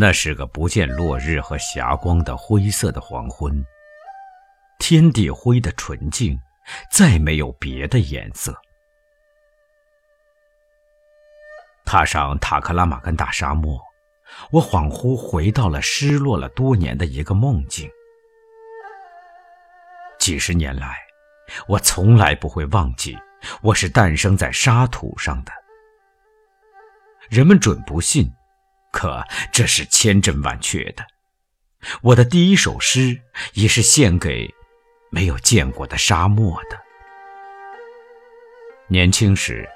那是个不见落日和霞光的灰色的黄昏，天地灰的纯净，再没有别的颜色。踏上塔克拉玛干大沙漠，我恍惚回到了失落了多年的一个梦境。几十年来，我从来不会忘记，我是诞生在沙土上的。人们准不信。可这是千真万确的。我的第一首诗也是献给没有见过的沙漠的。年轻时，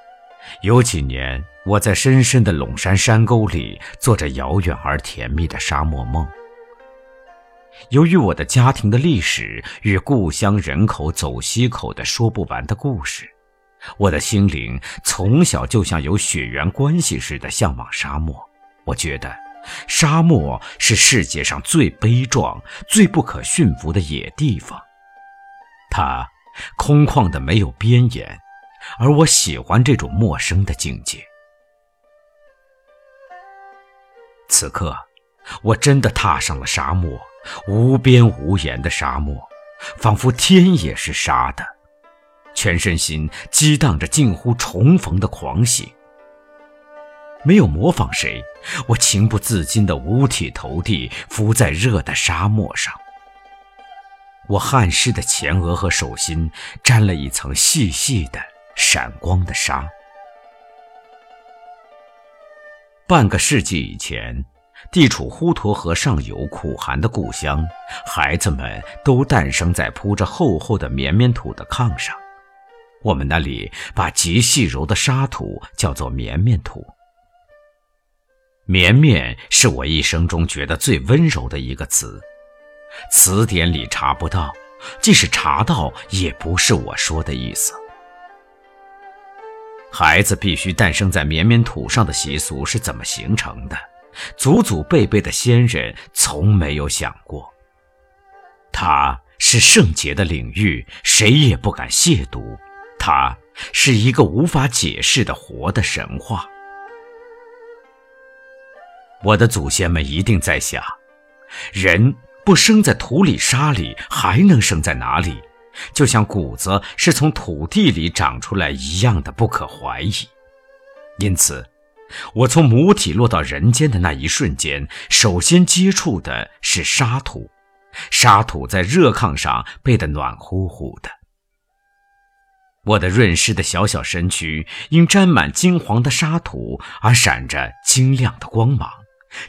有几年我在深深的陇山山沟里做着遥远而甜蜜的沙漠梦。由于我的家庭的历史与故乡人口走西口的说不完的故事，我的心灵从小就像有血缘关系似的向往沙漠。我觉得，沙漠是世界上最悲壮、最不可驯服的野地方。它空旷的没有边沿，而我喜欢这种陌生的境界。此刻，我真的踏上了沙漠，无边无沿的沙漠，仿佛天也是沙的，全身心激荡着近乎重逢的狂喜。没有模仿谁，我情不自禁地五体投地伏在热的沙漠上。我汗湿的前额和手心沾了一层细细的、闪光的沙。半个世纪以前，地处滹沱河上游苦寒的故乡，孩子们都诞生在铺着厚厚的绵绵土的炕上。我们那里把极细柔的沙土叫做绵绵土。绵绵是我一生中觉得最温柔的一个词，词典里查不到，即使查到，也不是我说的意思。孩子必须诞生在绵绵土上的习俗是怎么形成的？祖祖辈辈的先人从没有想过。它是圣洁的领域，谁也不敢亵渎。它是一个无法解释的活的神话。我的祖先们一定在想：人不生在土里沙里，还能生在哪里？就像谷子是从土地里长出来一样的不可怀疑。因此，我从母体落到人间的那一瞬间，首先接触的是沙土。沙土在热炕上被得暖乎乎的。我的润湿的小小身躯因沾满金黄的沙土而闪着晶亮的光芒。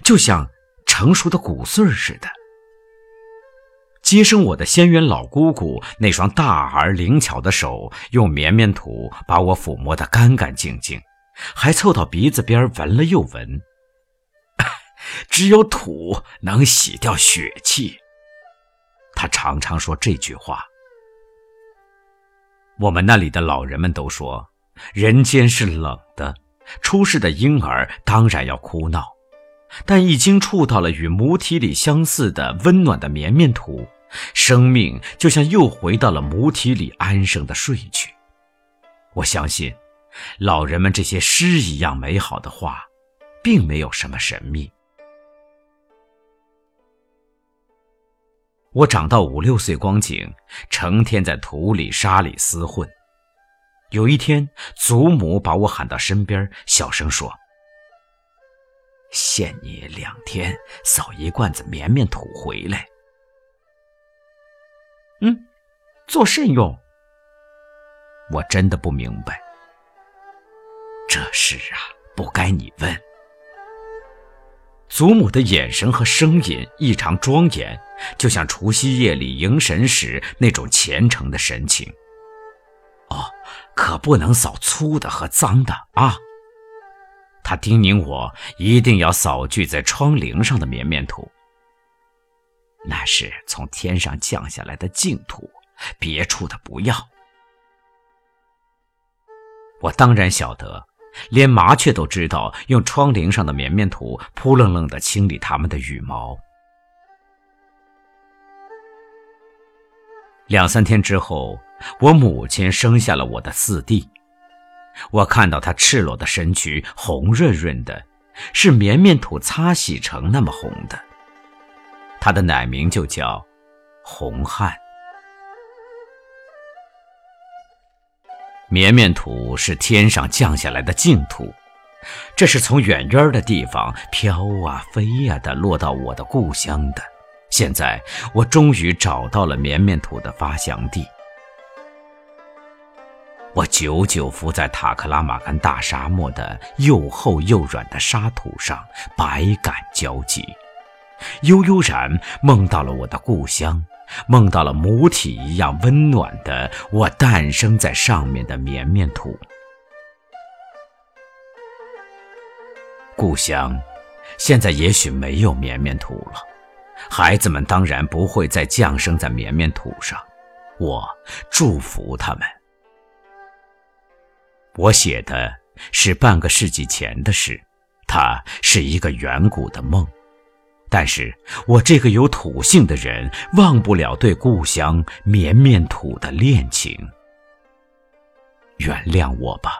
就像成熟的谷穗似的。接生我的仙缘老姑姑那双大而灵巧的手，用绵绵土把我抚摸得干干净净，还凑到鼻子边闻了又闻。只有土能洗掉血气。他常常说这句话。我们那里的老人们都说，人间是冷的，出世的婴儿当然要哭闹。但一经触到了与母体里相似的温暖的绵绵土，生命就像又回到了母体里安生的睡去。我相信，老人们这些诗一样美好的话，并没有什么神秘。我长到五六岁光景，成天在土里沙里厮混。有一天，祖母把我喊到身边，小声说。限你两天扫一罐子绵绵土回来。嗯，做甚用？我真的不明白。这事啊，不该你问。祖母的眼神和声音异常庄严，就像除夕夜里迎神时那种虔诚的神情。哦，可不能扫粗的和脏的啊。他叮咛我一定要扫具在窗棂上的绵绵土，那是从天上降下来的净土，别处的不要。我当然晓得，连麻雀都知道用窗棂上的绵绵土扑棱棱地清理它们的羽毛。两三天之后，我母亲生下了我的四弟。我看到他赤裸的身躯，红润润的，是绵绵土擦洗成那么红的。他的奶名就叫红汉。绵绵土是天上降下来的净土，这是从远远的地方飘啊飞呀的落到我的故乡的。现在我终于找到了绵绵土的发祥地。我久久伏在塔克拉玛干大沙漠的又厚又软的沙土上，百感交集，悠悠然梦到了我的故乡，梦到了母体一样温暖的我诞生在上面的绵绵土。故乡，现在也许没有绵绵土了，孩子们当然不会再降生在绵绵土上，我祝福他们。我写的是半个世纪前的事，它是一个远古的梦，但是我这个有土性的人忘不了对故乡绵绵土的恋情。原谅我吧。